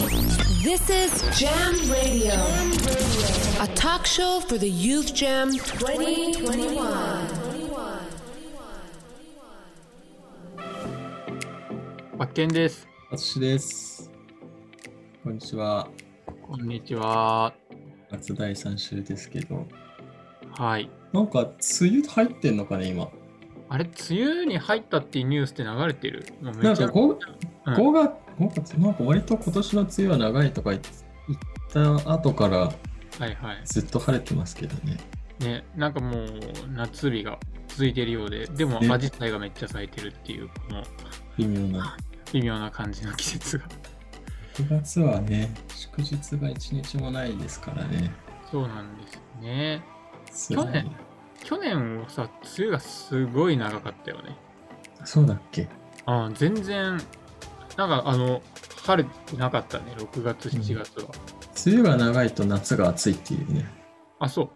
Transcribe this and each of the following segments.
This is Jam Radio, a talk show for the Youth Jam 2021. 発見です。私です。こんにちは。こんにちは。夏第3週ですけど。はい。なんか、梅雨入ってんのかね、今。あれ、梅雨に入ったっていうニュースって流れてる？もうめちゃなんか 5, うん5月、5月、なんか割と今年の梅雨は長いとか言った後からはいはい。ずっと晴れてますけどね。ね、なんかもう夏日が続いているようで、でもねアジサイがめっちゃ咲いてるっていう、この微妙な。微妙な感じの季節が。9月はね、祝日が1日もないですからね。そうなんですよね。去年去年はさ、梅雨がすごい長かったよね。そうだっけ？あ全然、なんかあの、晴れてなかったね、6月、7月は。梅雨が長いと夏が暑いっていうね。あ、そう。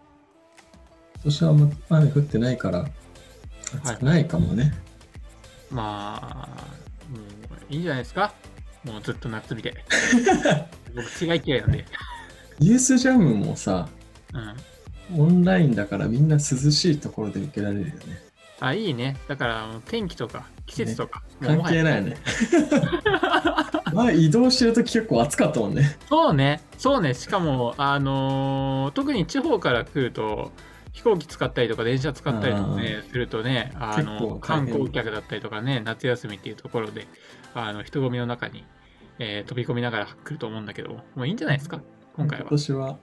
今年はあんま雨降ってないから、暑くないかもね。まあ、もういいんじゃないですかもうずっと夏日で。僕、違い嫌いなんで。ユースジャムもさ、うん。オンラインだからみんな涼しいところで受けられるよね。あ、いいね。だから、天気とか季節とか、もう関係ないよね。まあ移動してるとき結構暑かったもんね。そうね。そうね。しかも、あのー特に地方から来ると、飛行機使ったりとか電車使ったりとかね、するとね、あ結の観光客だったりとかね、夏休みっていうところで、あの人混みの中に、えー飛び込みながら来ると思うんだけど、もういいんじゃないですか？今回は今年は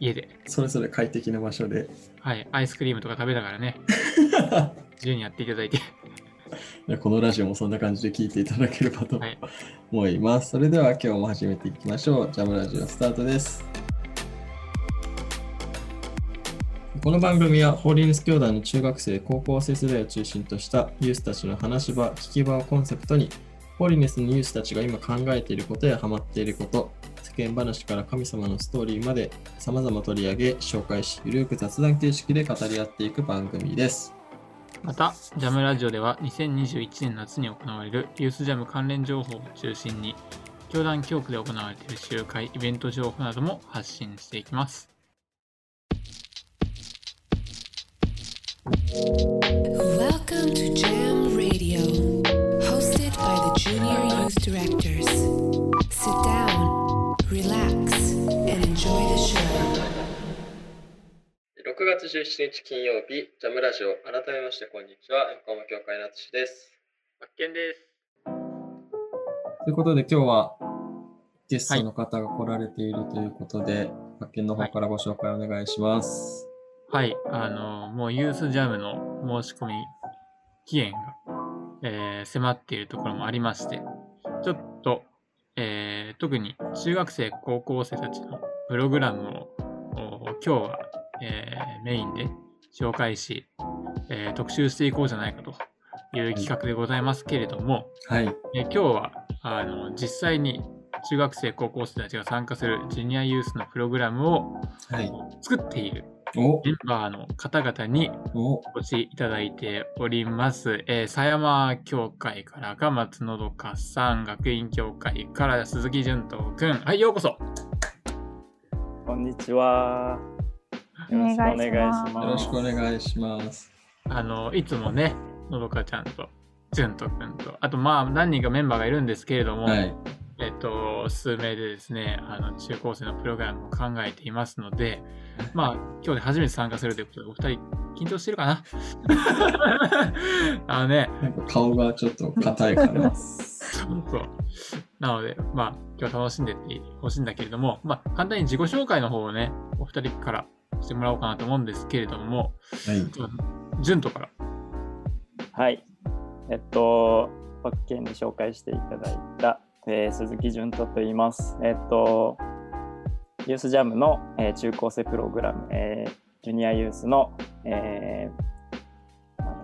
家で。それぞれ快適な場所で。はい、アイスクリームとか食べながらね、自由にやっていただいて。このラジオもそんな感じで聞いていただければとはい思います。それでは今日も始めていきましょう。ジャムラジオスタートです。この番組はホーリネス教団の中学生、高校生世代を中心としたユースたちの話し場、聞き場をコンセプトに、ホーリネスのユースたちが今考えていることやハマっていること、世間話から神様のストーリーまで様々取り上げ、紹介し、ゆるく雑談形式で語り合っていく番組です。また、ジャムラジオでは2021年夏に行われるユースジャム関連情報を中心に、教団教区で行われている集会、イベント情報なども発信していきます。Welcome to Jam Radio, hosted by the Junior Youth Directors. Sit down, 6月17日金曜日、ジャムラジオ、改めましてこんにちは、横浜教会の淳です。発見です。ということで今日はゲストの方が来られているということで、発見の方からご紹介お願いします。はい、あの、もうユースジャムの申し込み期限が、えー迫っているところもありまして、ちょっと、えー特に中学生、高校生たちのプログラムをお今日は、えーメインで紹介し、えー特集していこうじゃないかという企画でございますけれども、はい。えー今日はあの実際に中学生、高校生たちが参加するジュニアユースのプログラムをはい。作っているおメンバーの方々におお越しいただいております。えー、狭山協会から赤松のどかさん、学院協会から鈴木淳斗くん。はい、ようこそ。こんにちは。よろしくお願いします。よろしくお願いします。あの、いつもね、のどかちゃんと淳斗くんと、あとまあ何人かメンバーがいるんですけれども、はい。えっと、数名でですね、あの、中高生のプログラムを考えていますので、まあ、今日で初めて参加するということで、お二人、緊張してるかな？あのね、なんか顔がちょっと硬いから。そうそう。なので、まあ、今日は楽しんでってほしいんだけれども、まあ、簡単に自己紹介の方をね、お二人からしてもらおうかなと思うんですけれども、はい。ジュンとから。はい。えっと、パッケンに紹介していただいた、えー鈴木純斗と言います。えっと、ユースジャムの、えー中高生プログラム、えージュニアユースの、え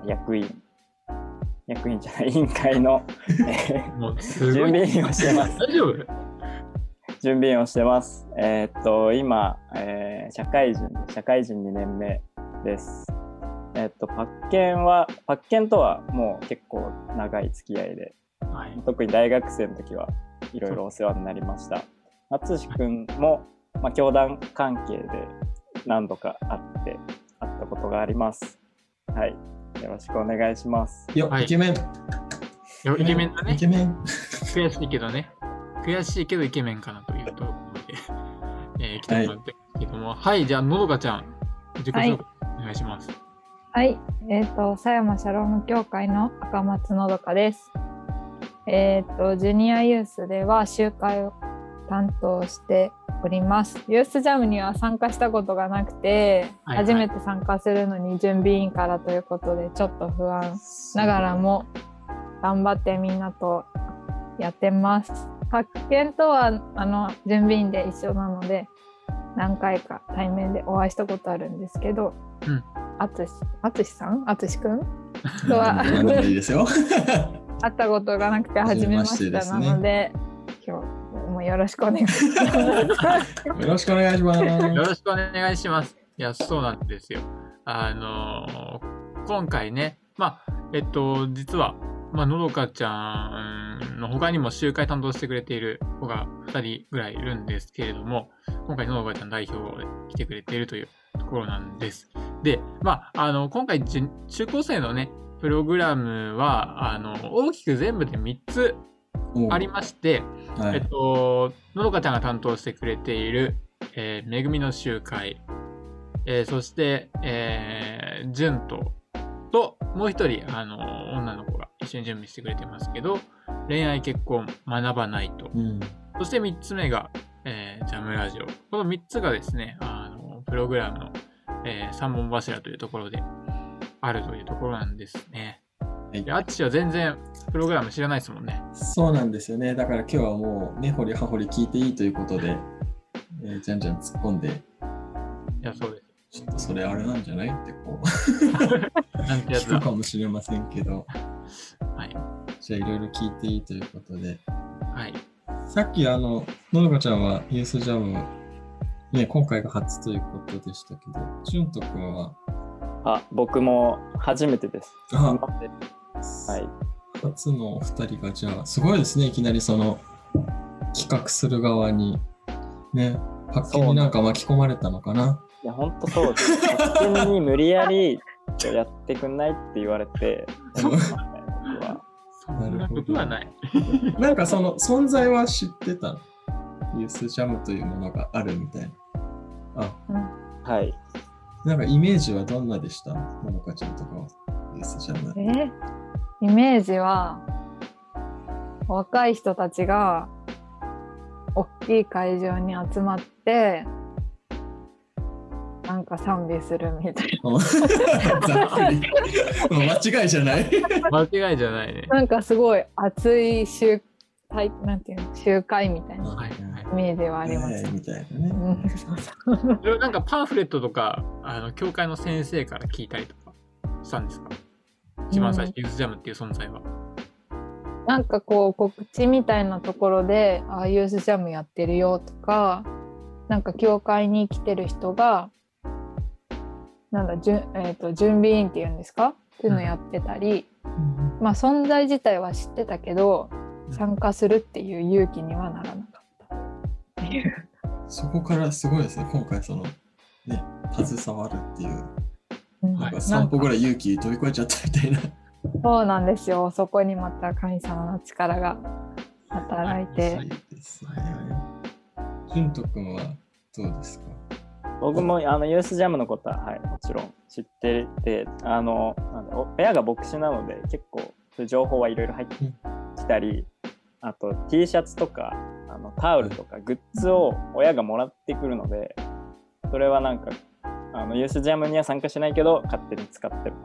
ー役員、役員じゃない、委員会の、えー。準備員をしてます。大丈夫？準備員をしてます。えーっと、今、えー社会人、社会人2年目です。えーっと、パッケンは、パッケンとはもう結構長い付き合いで、はい。特に大学生の時はいろいろお世話になりました。淳くんも、まあ、教団関係で何度か会って、会ったことがあります。はい。よろしくお願いします。よ、はいイケメン。いやイケメンだね。イケメン。悔しいけどね。悔しいけどイケメンかなというところで、えー、来てもらってるけども。はい、じゃあ、のどかちゃん、自己紹介お願いします。はい、えっ、と、狭山シャローム協会の赤松のどかです。えっ、と、ジュニアユースでは集会を担当しております。ユースジャムには参加したことがなくて、はいはい。初めて参加するのに準備委員からということで、ちょっと不安。ながらも頑張ってみんなとやってます。発見とはあの準備員で一緒なので何回か対面でお会いしたことあるんですけど、うん。あつしあつしさん？あつしくん？とは。いいですよ。会ったことがなくて初めましてなので今日もよろしくお願いします。よろしくお願いします。よろしくお願いします。いや、そうなんですよ。あのー今回ね、まあ、えっと、実は、まあ、のどかちゃんの他にも集会担当してくれている子が2人ぐらいいるんですけれども、今回のどかちゃん代表で来てくれているというところなんです。で、まあ、あの、今回、じ中高生のね、プログラムは、あの、大きく全部で3つおありまして、えっはい。と、のどかちゃんが担当してくれている、えー、めぐみの集会、えーそして、えー、じゅんと、と、もう一人、あの、女の子が一緒に準備してくれてますけど、恋愛結婚学ばないと。うん。そして三つ目が、えージャムラジオ。この三つがですね、あの、プログラムの、えー三本柱というところであるというところなんですね。はいで、あっちは全然プログラム知らないですもんね。そうなんですよね。だから今日はもう、根掘り葉掘り聞いていいということで、えーじゃんじゃん突っ込んで、いや、そうです。ちょっとそれあれなんじゃないってこう、なんてやつだ聞く。かもしれませんけど、はい。じゃあいろいろ聞いていいということで、はい。さっきあの、のどかちゃんはユースジャム、ね、今回が初ということでしたけど、じゅんとくんは、あ、僕も初めてです。はい。初のお二人がじゃあ、すごいですね、いきなりその、企画する側に、ね、発見になんか巻き込まれたのかな。いや、ほんとそうです。勝手に無理やりやってくんないって言われて、なことはない。なんかその存在は知ってたの？ユースジャムというものがあるみたいな。あ、はい。なんかイメージはどんなでした？ののかちゃんとかは、ユースジャム。え？イメージは若い人たちが大きい会場に集まってなんか賛美するみたい ざっくり。もう間違いじゃない？間違いじゃないね。ななんかすごい熱い集会なんていうの？集会みたいなはいはい。イメージはあります。えーみたいなね。うん。そなんかパンフレットとか、あの、教会の先生から聞いたりとかしたんですか？一番最初、ユースジャムっていう存在は。なんかこう告知みたいなところで「ああユースジャムやってるよ」とかなんか教会に来てる人がなんだじゅん、えー、と準備員っていうんですか？っていうのやってたり、まあ存在自体は知ってたけど参加するっていう勇気にはならなかいう。そこからすごいですね、今回その、ね、携わるっていう、うん。なんか散歩かぐらい勇気飛び越えちゃったみたいな。そうなんですよ。そこにまた神様の力が働いて。いいですね。じゅんとくんはどうですか僕もあのユースジャムのことは、はい、もちろん知ってて、あの、なんだお親が牧師なので、結構情報はい。ろい。ろ入ってきたり、あと T シャツとか、あのタオルとかグッズを親がもらってくるので、それはなんか、あのユースジャムには参加しないけど、勝手に使ってる。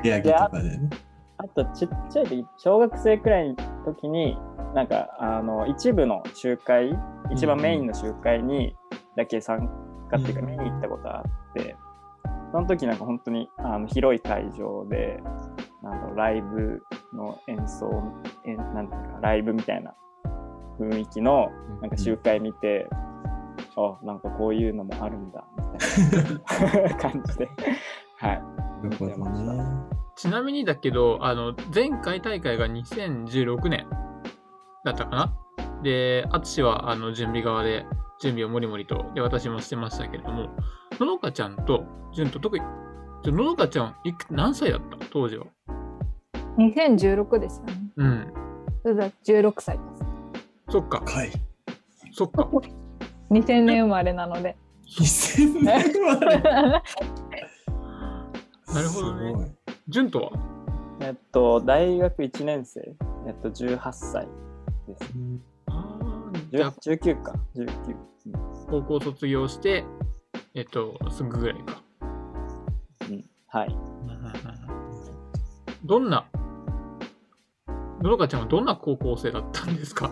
でね。あとちっちゃい時、小学生くらいの時に、なんかあの一部の集会、一番メインの集会にだけ参加っていうかうん見に行ったことがあって、その時なんか本当にあの広い会場で、なんだろうライブの演奏、えなんていうか、ライブみたいな雰囲気のなんか集会見て、あ、なんかこういうのもあるんだ、みたいな。感じで、はい。なるほどね。ちなみにだけど、あの、前回大会が2016年だったかな？で、淳はあの準備側で準備をもりもりと、で、私もしてましたけれども、ののかちゃんと潤と特に、じゃののかちゃんいく何歳だった？当時は。2016ですよね。うん。それだ16歳でそっか、かい。そっか。す。2000年生まれなので。2000年生まれ。なるほどねすごい。潤とは？えっと、大学1年生、えっと、18歳です。あーじゃあ10 19か、19。うん高校卒業して、えっと、すぐぐらいか。うん、はい。どんな、ののかちゃんはどんな高校生だったんですか？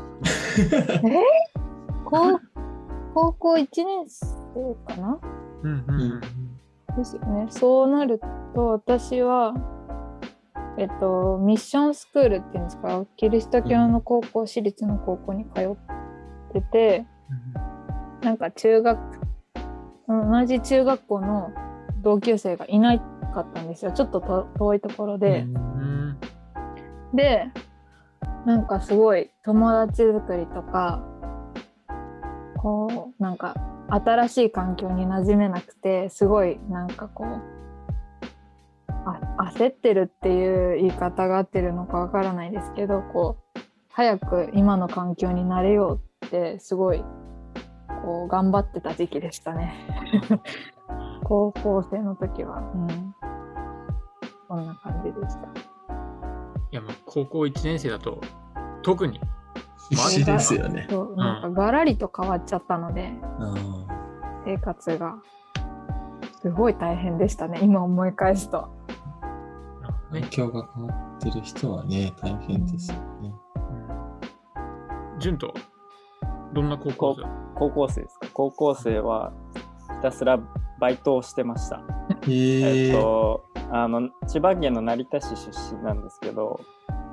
高高校1年生かな？うんうんうん。ですよね。そうなると私は、えっと、ミッションスクールっていうんですか？キリスト教の高校、私立の高校に通っててなんか中学同じ中学校の同級生がいなかったんですよちょっとと遠いところで。うんでなんかすごい友達作りとかこうなんか新しい環境に馴染めなくてすごいなんかこうあ焦ってるっていう言い方が合ってるのかわからないですけどこう早く今の環境に慣れようってすごいこう頑張ってた時期でしたね 高校生の時は、うん、こんな感じでした。いや、もう高校1年生だと、特に。必死ですよね。そうなんかガラリと変わっちゃったので、あ生活がすごい大変でしたね今思い返すとあ環境が変わってる人はね、大変ですよね。潤とはどんな高校生？高校生ですか？高校生はひたすらバイトをしてました。へええっと、あの、千葉県の成田市出身なんですけど、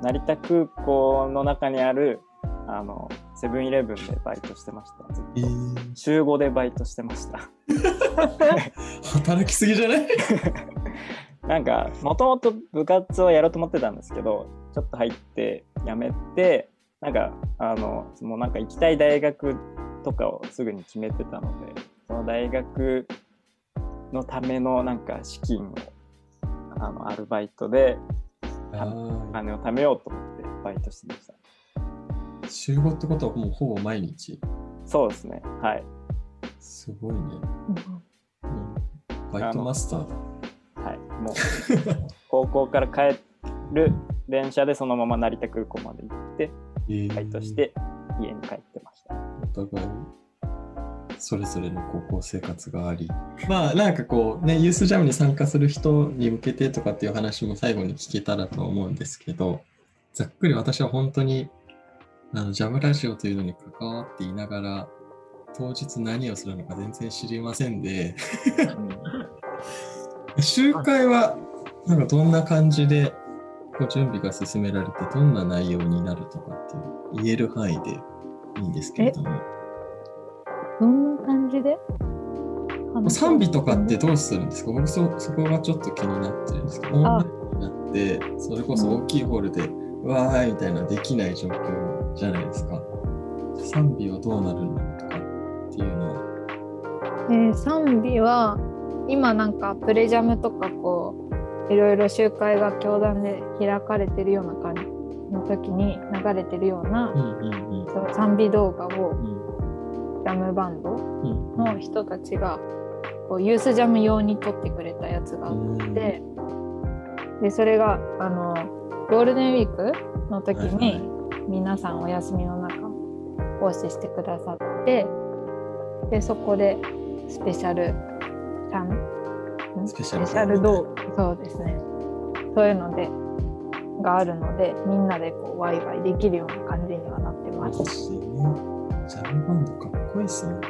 成田空港の中にある、あの、セブンイレブンでバイトしてました。ずっとえー週5でバイトしてました。働きすぎじゃない？なんか、もともと部活をやろうと思ってたんですけど、ちょっと入って辞めて、なんか、あの、もうなんか行きたい大学とかをすぐに決めてたので、その大学のためのなんか資金を、あの、アルバイトで金を貯めようと思ってバイトしてました。あ、週5ってことはもうほぼ毎日？そうですね。はい。すごいね。うんバイトマスターだ。はい。もう、高校から帰る電車でそのまま成田空港まで行って、えーバイトして家に帰ってました。お互いそれぞれの高校生活がありまあなんかこうねユースジャムに参加する人に向けてとかっていう話も最後に聞けたらと思うんですけどざっくり私は本当にあのジャムラジオというのに関わっていながら当日何をするのか全然知りませんで 集会はなんかどんな感じでこう準備が進められてどんな内容になるとかっていう言える範囲でいいんですけれども。どんな感じで？賛美とかってどうするんですか？僕そそこがちょっと気になってるんですけど、オンラインになって、それこそ大きいホールで、うわーいみたいなできない状況じゃないですか。賛美はどうなるのとかっていうのは。えー賛美は今なんかプレジャムとかこういろいろ集会が教団で開かれてるような感じの時に流れてるような、そう賛美動画をうんジャムバンドうんの人たちがこうユースジャム用に撮ってくれたやつがあうん。って、でそれがあのゴールデンウィークの時はいに皆さんお休みの中奉仕してくださってでそこでスペシャルサンんスペシャル動画そうですねそういうのでがあるのでみんなでこうワイワイできるような感じにはなってます。でね。ジャムバンドかっこいいっすよね。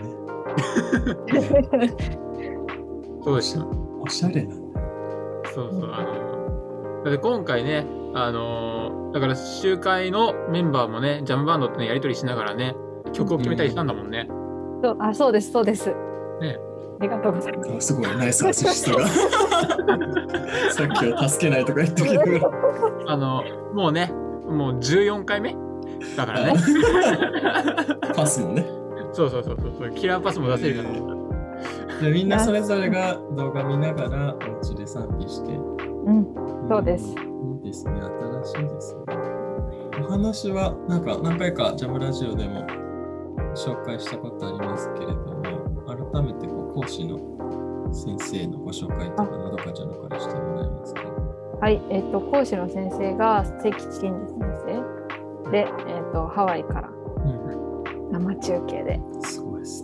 そうでした。おしゃれなんだ。そうそう。あの、だって今回ね、あの、だから集会のメンバーもね、ジャムバンドってね、やりとりしながらね、曲を決めたりしたんだもんね。そうあそうですそうです。ねありがとうございます。あすごい、ナイスアシストが。さっきは助けないとか言ったけど。あの、もうね、もう14回目？だからね。パスもね。そうそうそうそう。キラーパスも出せるから。でみんなそれぞれが動画見ながらお家で賛美して。うん、そうです。いいですね、新しいですね。お話はなんか何回かジャムラジオでも紹介したことありますけれども、改めてこう講師の先生のご紹介とか、などかちゃんのからしてもらえますか？はい、えっ、と講師の先生が関真二先生で、えっ、とハワイから生中継で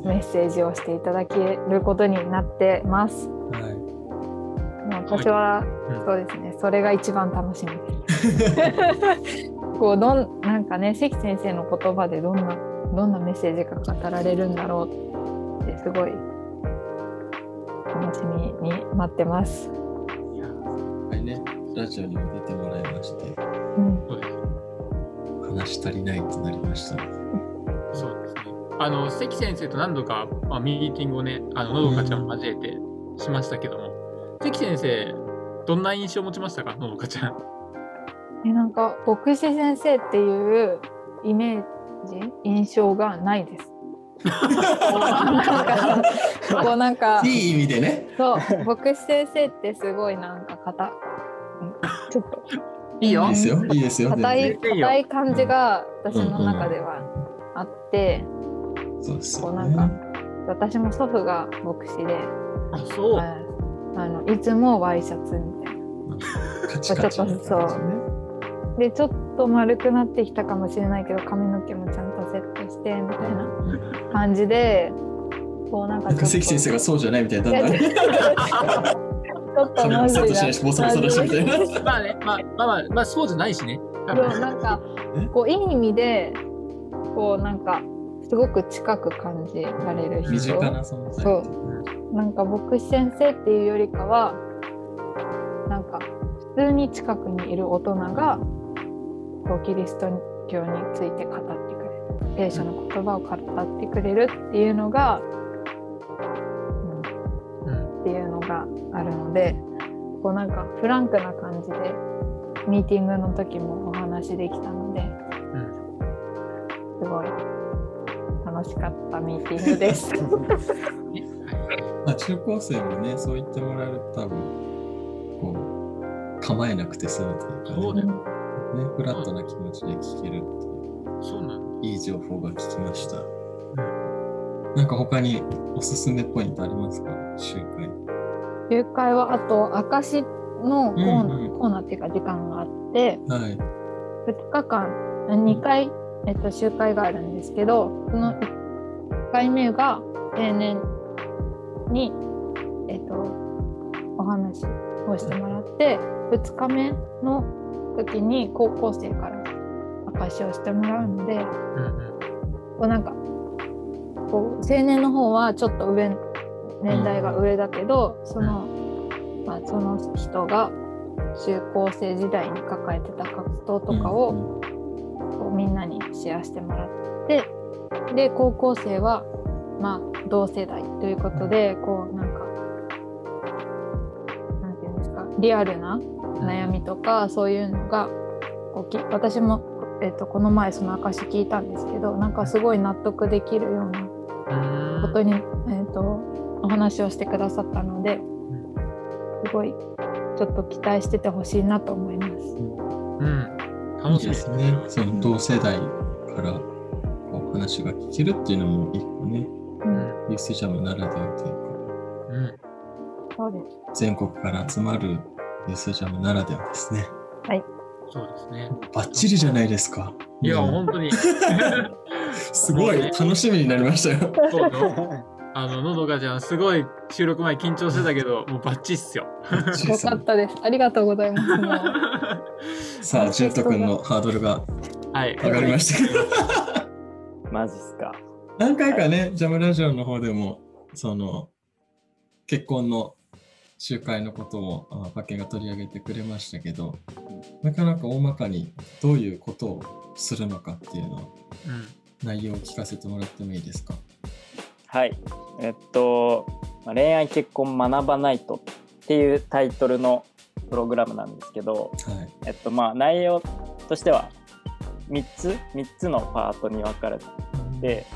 メッね。セージをしていただけることになってます。はい。私は、うんそうですね、それが一番楽しみです。こうどんなんかね関先生の言葉でどんなどんなメッセージが語られるんだろうってすごい楽しみに待ってます。はいね、ラジオにも出てもらいまして、うん。話足りないとなりました。そうですね。あの、関先生と何度か、まあ、ミーティングをね、あの、のどかちゃんを交えてしましたけども、関先生、どんな印象を持ちましたか、のどかちゃん。えなんか牧師先生っていうイメージ？印象がないです。なんかこうなんか いい意味でね。そう牧師先生ってすごいなんか硬うんちょっといいよいいですよ。いいですよ。硬い全然いいよ硬い感じが私の中ではあって、そうですよこうなんかね。私も祖父が牧師で、あ、そう。はいあのいつもワイシャツみたいな。カチカチな感じね。でちょっと丸くなってきたかもしれないけど髪の毛もちゃんとセットしてみたいな感じでこうなんかなんか関先生がそうじゃないみたいな。だんだんちょっとマジセットしないし、ボサボサだしみたいな。まあね、まあまあまあ、まあ、そうじゃないしね。多そう分なんかえこういい意味でこうなんかすごく近く感じられる人身近な存在。そうなんか牧師先生っていうよりかはなんか普通に近くにいる大人がこうキリスト教について語ってくれる聖書の言葉を語ってくれるっていうのが、うんうん。っていうのがあるのでこうなんかフランクな感じでミーティングの時もお話できたのでうん。すごい楽しかったミーティングです。まあ、中高生もね、そう言ってもらえると多分、こう、構えなくて済むというかね。ねフラットな気持ちで聞けるっていう、そうなの。いい情報が聞きました。なんか他におすすめポイントありますか？集会。集会はあと証のコーナー,、うんうんコーナーっていうか時間があってはい。2日間2回、えっと、集会があるんですけどその1回目が青年に、えっと、お話をしてもらって2日目の時に高校生から証をしてもらうので。こうなんかこう青年の方はちょっと上年代が上だけど、その、まあ、その人が中高生時代に抱えてた活動とかを、こうみんなにシェアしてもらってで高校生はまあ同世代ということでこうなんかリアルな悩みとかそういうのがこうき私も、えっとこの前その証聞いたんですけどなんかすごい納得できるようなうん。ことに、えっとお話をしてくださったのですごいちょっと期待しててほしいなと思います。うん。楽しみですね。その同世代からこう話が聞けるっていうのも一個ね、うん、ユースジャムならではというか、うん。そうです。全国から集まるユースジャムならではですね。そうですね。バッチリじゃないですか。いや、うん本当に。すごい楽しみになりましたよ。そうよ。あの、のどかちゃん、すごい収録前緊張してたけど、もうバッチリっすよ。よかったです。ありがとうございます。さあ、ジェット君のハードルがはい。上がりましたけど。マジっすか。何回かね、ジャムラジオの方でも、その、結婚の集会のことを、あパッケンが取り上げてくれましたけど、なかなか大まかにどういうことをするのかっていうのを、うん。内容を聞かせてもらってもいいですか？はい。えっと、まあ恋愛結婚学ばないとっていうタイトルのプログラムなんですけど、はい。えっとまあ内容としては3つ3つのパートに分かれて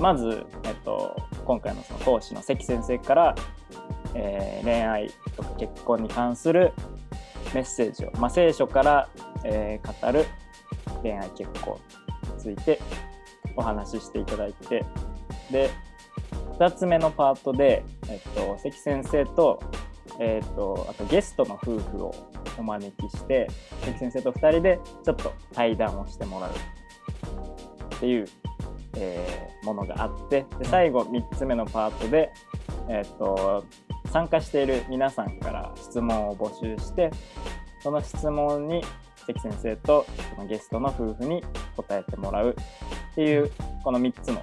まず、えっと、今回のその講師の関先生から、えー恋愛とか結婚に関するメッセージを、まあ、聖書から、えー語る恋愛結婚についてお話ししていただいてで2つ目のパートで、えっと、関先生と,、えっとあとゲストの夫婦をお招きして関先生と2人でちょっと対談をしてもらうっていう、えーものがあってで最後3つ目のパートで、えっと参加している皆さんから質問を募集してその質問に関先生とそのゲストの夫婦に答えてもらうっていうこの3つの、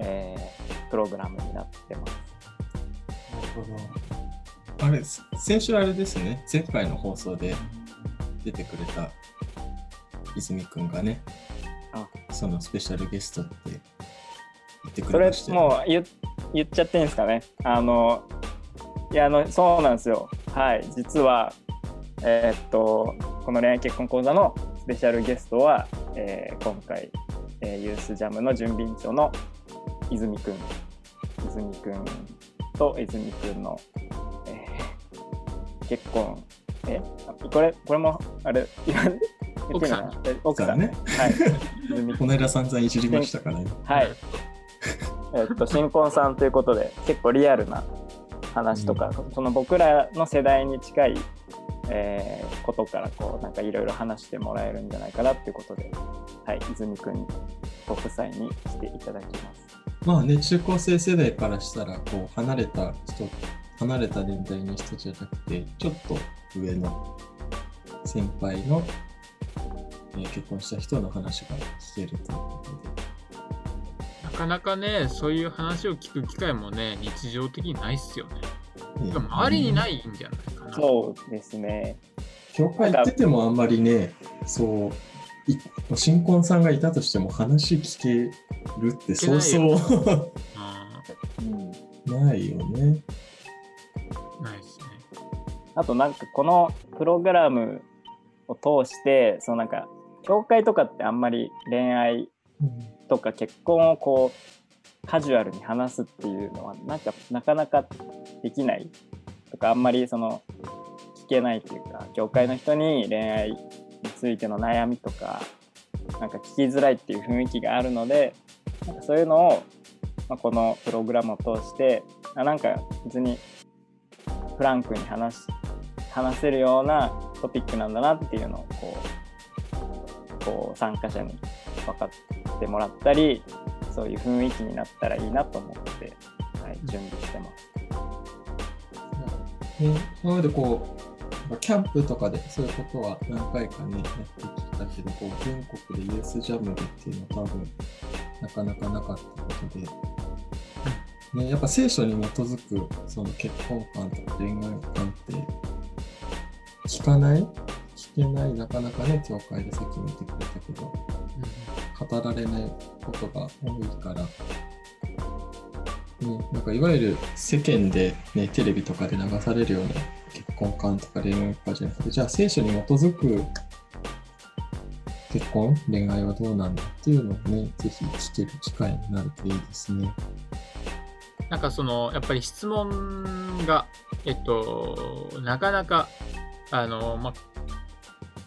えープログラムになってます。なるほど。あれ、先週あれですね、前回の放送で出てくれた泉くんがね、あ。そのスペシャルゲストって言ってくそれれましたよもう言言っちゃっていいんですかね。あのいやあのそうなんですよ。はい。実はえーっとこの恋愛結婚講座のスペシャルゲストは、えー今回、えーユースジャムの準備員長の泉くん。泉くんと泉くんの、えー結婚。え？これこれもあれ言わん？言っていいの？かなえ奥さん。ね。はい。この間散々いじりましたからね。はい。えっと、新婚さんということで、結構リアルな話とか、その僕らの世代に近い、えーことから、こう、なんかいろいろ話してもらえるんじゃないかなっていうことで、はい、泉くんご夫妻に来ていただきます。まあね、中高生世代からしたら、こう、離れた人、離れた年代の人じゃなくて、ちょっと上の先輩の、えー結婚した人の話が聞けるということで。なかなかね、そういう話を聞く機会もね、日常的にないっすよね。周りにないんじゃないかな。そうですね。教会行っててもあんまりね、そう、い新婚さんがいたとしても話聞けるってそうそうないよね。ーないっすね。あとなんかこのプログラムを通して、そのなんか、教会とかってあんまり恋愛とか結婚をこうカジュアルに話すっていうのはなんかなかなかできないとかあんまりその聞けないっていうか教会の人に恋愛についての悩みとかなんか聞きづらいっていう雰囲気があるのでなんかそういうのを、まあ、このプログラムを通してあなんか別にフランクに話話せるようなトピックなんだなっていうのをこうこう参加者に分かってもらったりそういう雰囲気になったらいいなと思って、はい、準備してます。ね、なのでこう、キャンプとかでそういうことは何回かね、やってきたけど、こう全国でユースジャムでっていうのは多分なかなかなかったことで、ね、やっぱ聖書に基づくその結婚観とか恋愛観って聞かない？けない、なかなかね、教会でさっき見てくれたけど、語られないことが多いから、ね、なんかいわゆる世間で、ね、テレビとかで流されるような結婚観とか恋愛観じゃなくて、じゃあ聖書に基づく結婚、恋愛はどうなんだっていうのをね、ぜひ聞ける機会になるといいですね。なんかその、やっぱり質問が、えっと、なかなか、あの、まあ、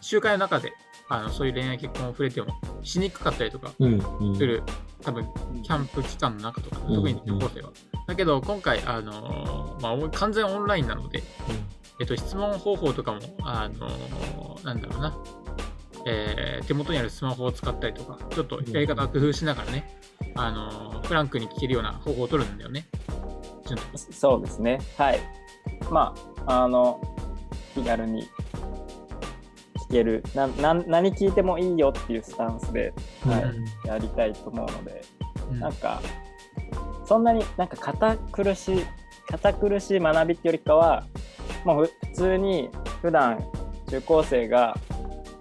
集会の中で、あの、そういう恋愛結婚を触れてもしにくかったりとかうん、うん。する、多分、キャンプ期間の中とか、うん特に高校生は。だけど、今回、あの、まあ、完全オンラインなので、えっと、質問方法とかも、あの、なんだろうな、えー手元にあるスマホを使ったりとか、ちょっとやり方を工夫しながらね、あの、フランクに聞けるような方法を取るんだよね。そうですね。はい。まあ、あの、気軽に聞ける。なな何聞いてもいいよっていうスタンスで、はい。うんやりたいと思うので、うん。なんか、そんなになんか堅苦しい、堅苦しい学びってよりかは、もうふ普通に普段中高生が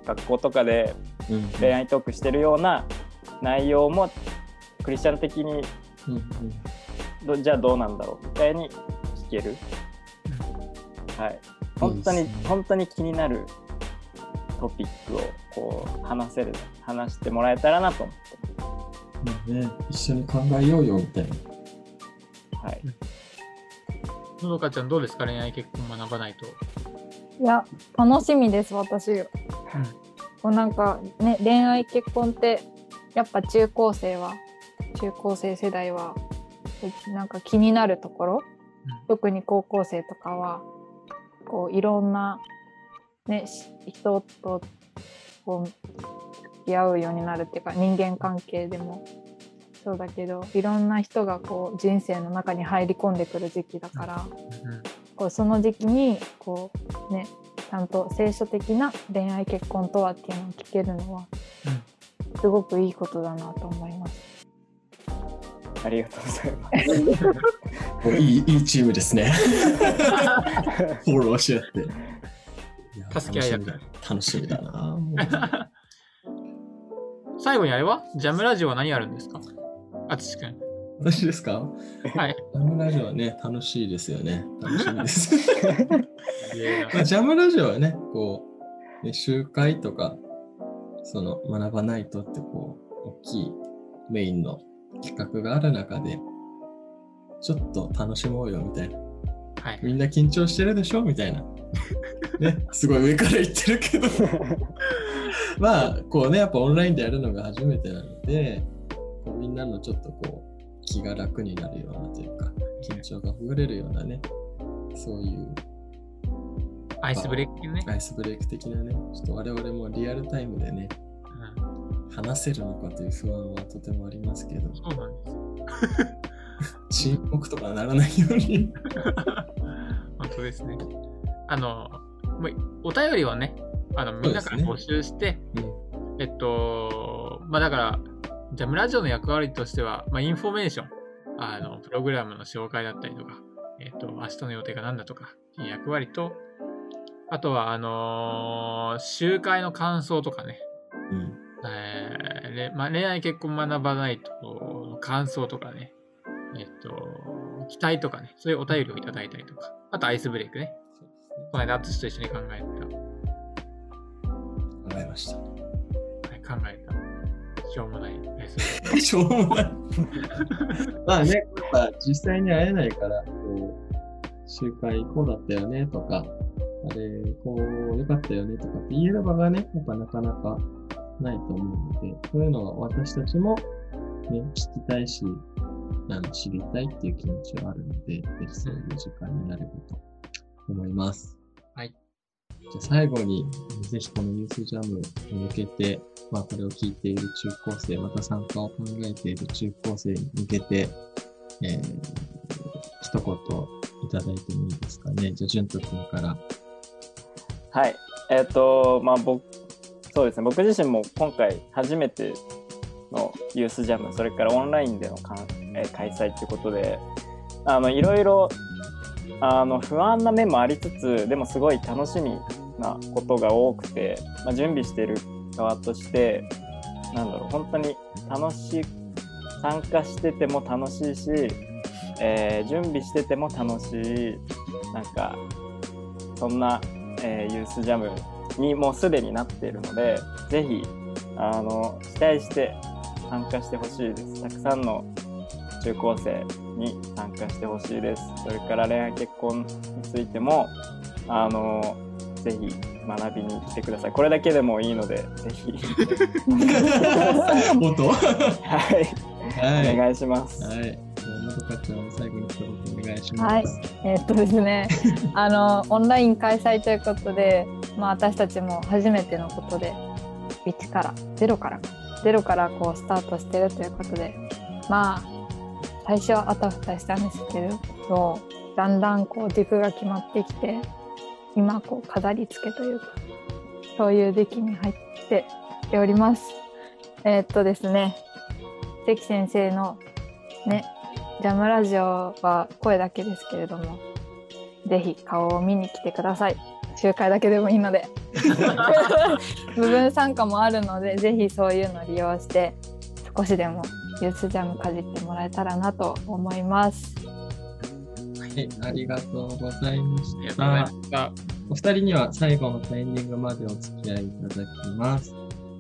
学校とかでうん、恋愛トークしてるような内容もクリスチャン的にうんじゃあどうなんだろうみたいに聞ける。はい。本当に、ね本当に気になるトピックをこう話せる話してもらえたらなと思ってね、一緒に考えようよみたいな。はいのどかちゃんどうですか？恋愛結婚学ばないと。いや楽しみです私。こうなんかね恋愛結婚ってやっぱ中高生は中高生世代はなんか気になるところ、特に高校生とかはこういろんな、ね、し人とこう付き合うようになるっていうか人間関係でもそうだけどいろんな人がこう人生の中に入り込んでくる時期だから、うんこうその時期にこうねちゃんと聖書的な恋愛結婚とはっていうのを聞けるのは、すごくいいことだなと思います。ありがとうございますお いいいいチームですね。フォローし合って。助け合いだから楽しみだな。最後にあれは？ジャムラジオは何やるんですか？あつしくん。私ですか？はい。ジャムラジオはね、楽しいですよね。楽しみです。まあ、ジャムラジオはね、こう、ね、集会とか、その学ばないとってこう、大きいメインの企画がある中で、ちょっと楽しもうよみたいな。はい。みんな緊張してるでしょ？みたいな。ね、すごい上から言ってるけど。まあ、こうね、やっぱオンラインでやるのが初めてなので、こうみんなのちょっとこう、気が楽になるようなというか、緊張がほぐれるようなね、そういうアイスブレイクね。アイスブレイク的なね、ちょっと我々もリアルタイムでね、うん話せるのかという不安はとてもありますけど、そうなんですよ。沈黙とかならないように。本当ですね。あの、お便りをね、あのみんなから募集して、うん。えっと、まあだから、ジャムラジオの役割としては、まあインフォメーション、あの、プログラムの紹介だったりとか、えっと、明日の予定が何だとか役割と、あとは、あのー集会の感想とかね、うん。えーれまあ、恋愛結婚学ばないとの感想とかね、えっと、期待とかね、そういうお便りをいただいたりとか、あとアイスブレイクね。この間、アツシと一緒に考え考えました。た、はい、考えた、しょうもないアイスブレイク。しょうもない。まあね、やっぱ実際に会えないから、こう、集会こうだったよねとか、あれ、こう、良かったよねとかって言える場がね、やっぱなかなかないと思うので、そういうのは私たちも、ね、聞きたいし、あの知りたいっていう気持ちはあるので、ぜひそういう時間になればと思います。はい。じゃあ最後に、ぜひこのユースジャムに向けて、まあこれを聞いている中高生、また参加を考えている中高生に向けて、えー、一言いただいてもいいですかね。じゃあ、淳斗くんから。はい。えっ、と、まあ、僕、そうですね、僕自身も今回初めてのユースジャム、それからオンラインでのかん、えー開催ということで、あの、いろいろ、あの、不安な面もありつつ、でもすごい楽しみなことが多くて、まあ、準備している側として、なんだろう、本当に楽しい、参加してても楽しいし、えー準備してても楽しい、なんか、そんなえーユースジャムにもうすでになっているので、ぜひ、あの、期待して参加してほしいです。たくさんの中高生に参加してほしいです。それから恋愛結婚についても、あの、ぜひ学びに来てください。これだけでもいいので、ぜひ。音ははい、い。お願いします。はい。じゃあ、のどかちゃん、最後に一言お願いします。はいえーっとですね、あのオンライン開催ということで、まあ、私たちも初めてのことで1から0から0からこうスタートしてるということでまあ最初はあたふたしたんですけどだんだんこう軸が決まってきて今こう飾り付けというかそういう時期に入っております。えーっとですね関先生のねジャムラジオは声だけですけれども、ぜひ顔を見に来てください。集会だけでもいいので。部分参加もあるので、ぜひそういうのを利用して、少しでもユースジャムかじってもらえたらなと思います。はい、ありがとうございま。した。お二人には最後のタイミングまでお付き合いいただきます。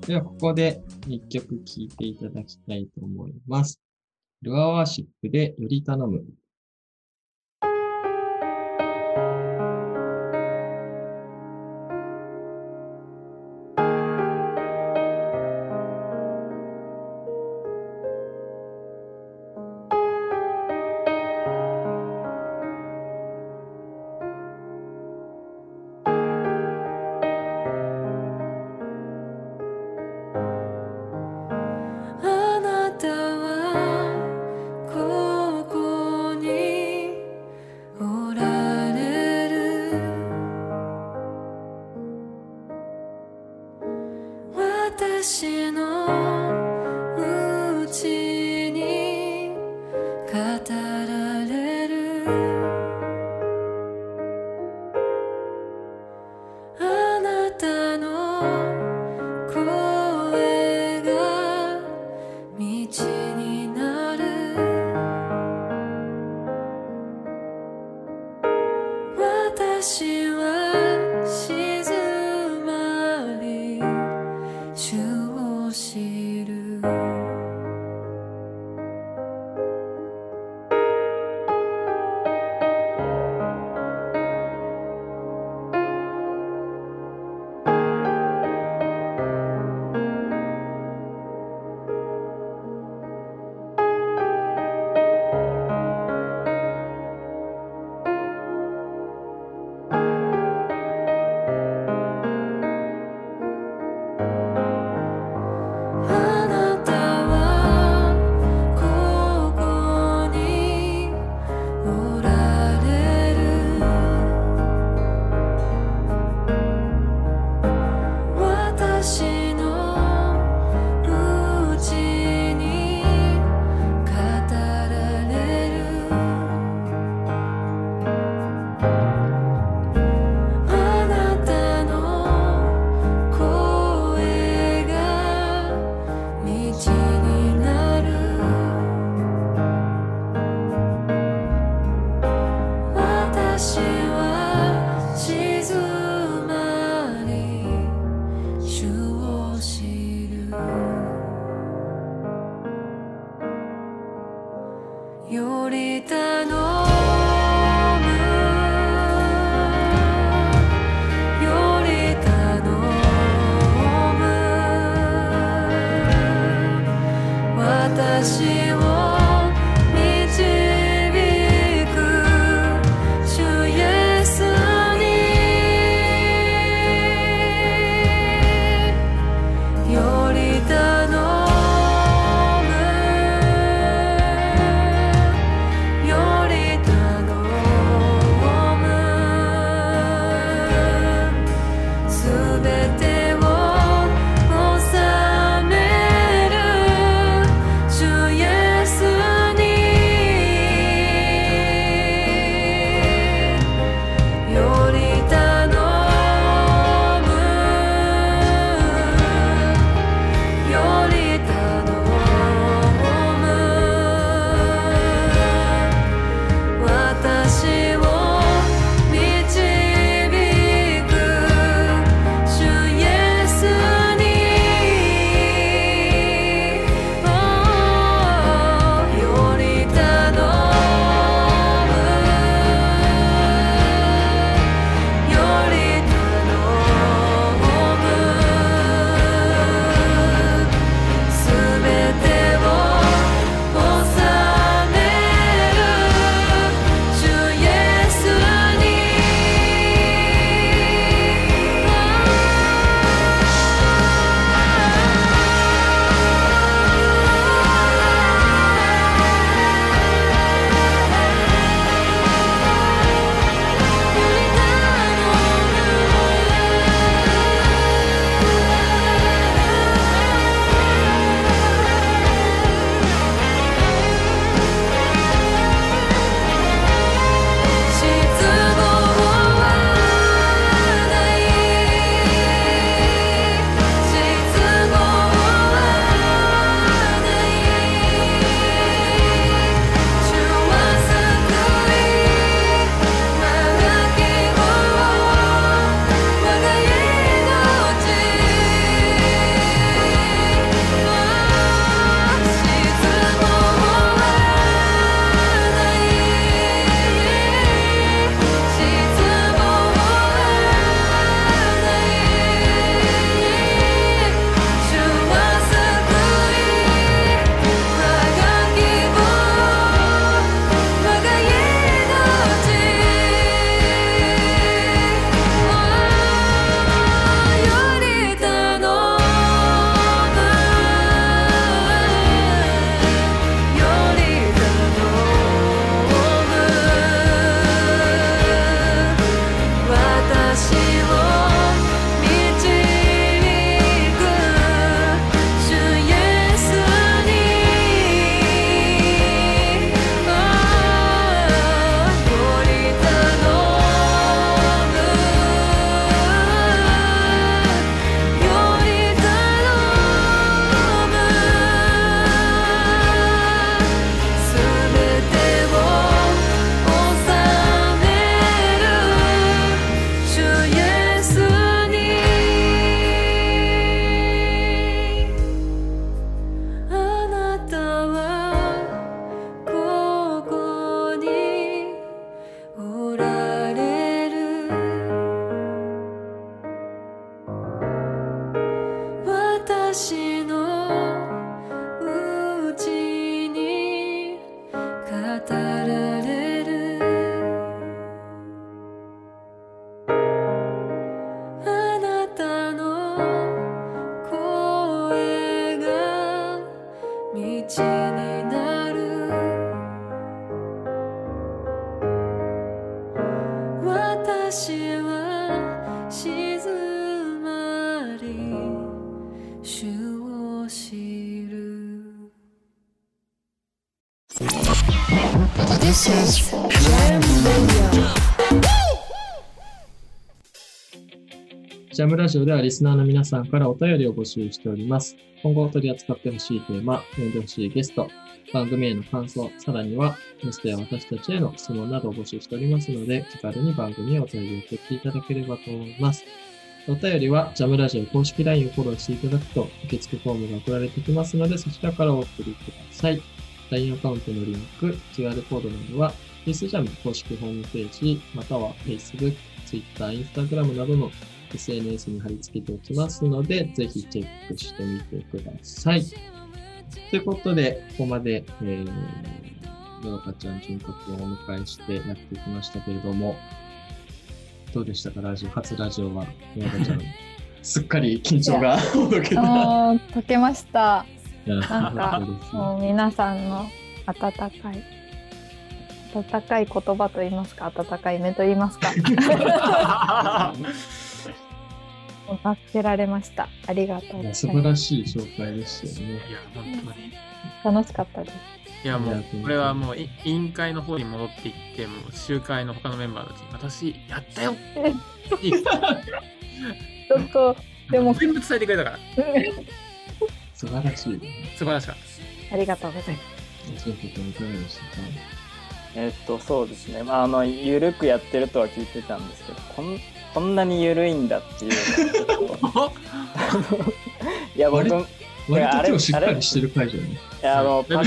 では、ここで一曲聴いていただきたいと思います。ルアーワーシップでより頼む。私ジャムラジオではリスナーの皆さんからお便りを募集しております。今後取り扱ってほしいテーマ、呼んでほしいゲスト、番組への感想、さらにはゲストや私たちへの質問などを募集しておりますので、気軽に番組へお便りを送っていただければと思います。お便りはジャムラジオ公式 LINE をフォローしていただくと、受付フォームが送られてきますので、そちらからお送りください。LINE アカウントのリンク、QR コードなどは、フェイスジャム公式ホームページ、または Facebook、Twitter、Instagram などの SNS に貼り付けておきますので、ぜひチェックしてみてください。ということで、ここまで、えー、のどかちゃん、純格をお迎えしてやってきましたけれども、どうでしたか、ラジオ、初ラジオは、のどかちゃん。すっかり緊張がほどけた。解けました。なんかもう皆さんの温かい温かい言葉と言いますか温かい目と言いますか助けられました。ありがとう。ございます素晴らしい紹介でしたよね。いや、本当に。楽しかったです。いや、もうこれはもう、い委員会の方に戻っていって、もう、集会の他のメンバーたちに、私、やったよ。い いちょっとでも全部伝えてくれたから、素晴らしい。素晴らしかっありがとうございます。えっとそうですね、まあ、あのゆるくやってるとは聞いてたんですけどこんこんなにゆるいんだっていう。いや僕割と今日しっかりしてる回じゃないあのた。パ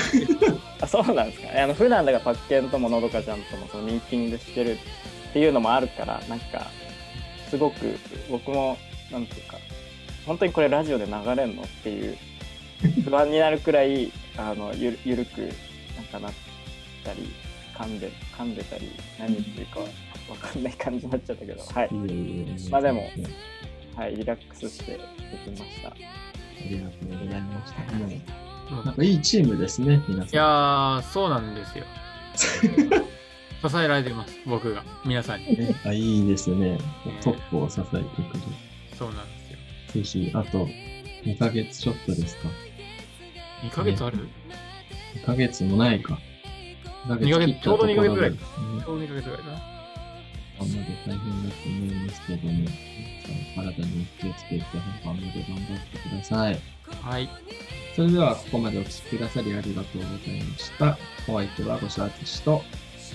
あそうなんですか。ねあの普段だからパッケンとものどかちゃんともそのミーティングしてるっていうのもあるからなんかすごく僕もなんていうか本当にこれラジオで流れんのっていう不安になるくらいあのゆるゆるくなんかなったり噛んで噛んでたり何言ってるかわかんない感じになっちゃったけどはいまあでもあはいリラックスしてできましたりがとうございました。なんかいいチームですね、皆さん。いやー、そうなんですよ。支えられてます、僕が、皆さんに。ねあいいですね。トップを支えてくれそうなんですよ。る。ぜひ、あと2ヶ月ちょっとですか。2ヶ月ある、2ヶ月もないか。2二ヶ月ちょうど二ヶ月ぐらいねちょうど2ヶ月ぐらいかな。頑張って大変だと思いますけども、体に気をつけて本番まで頑張ってください。はい。それでは、ここまでお聞きくださりありがとうございました。お相手はごしあつしと、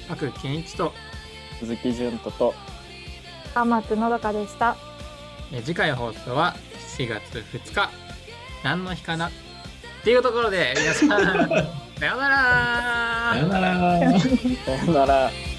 各健一と、鈴木純斗と天松のどかでしたえー次回放送は4月2日。何の日かなっていうところで、皆さん、さようならさよならさよなら。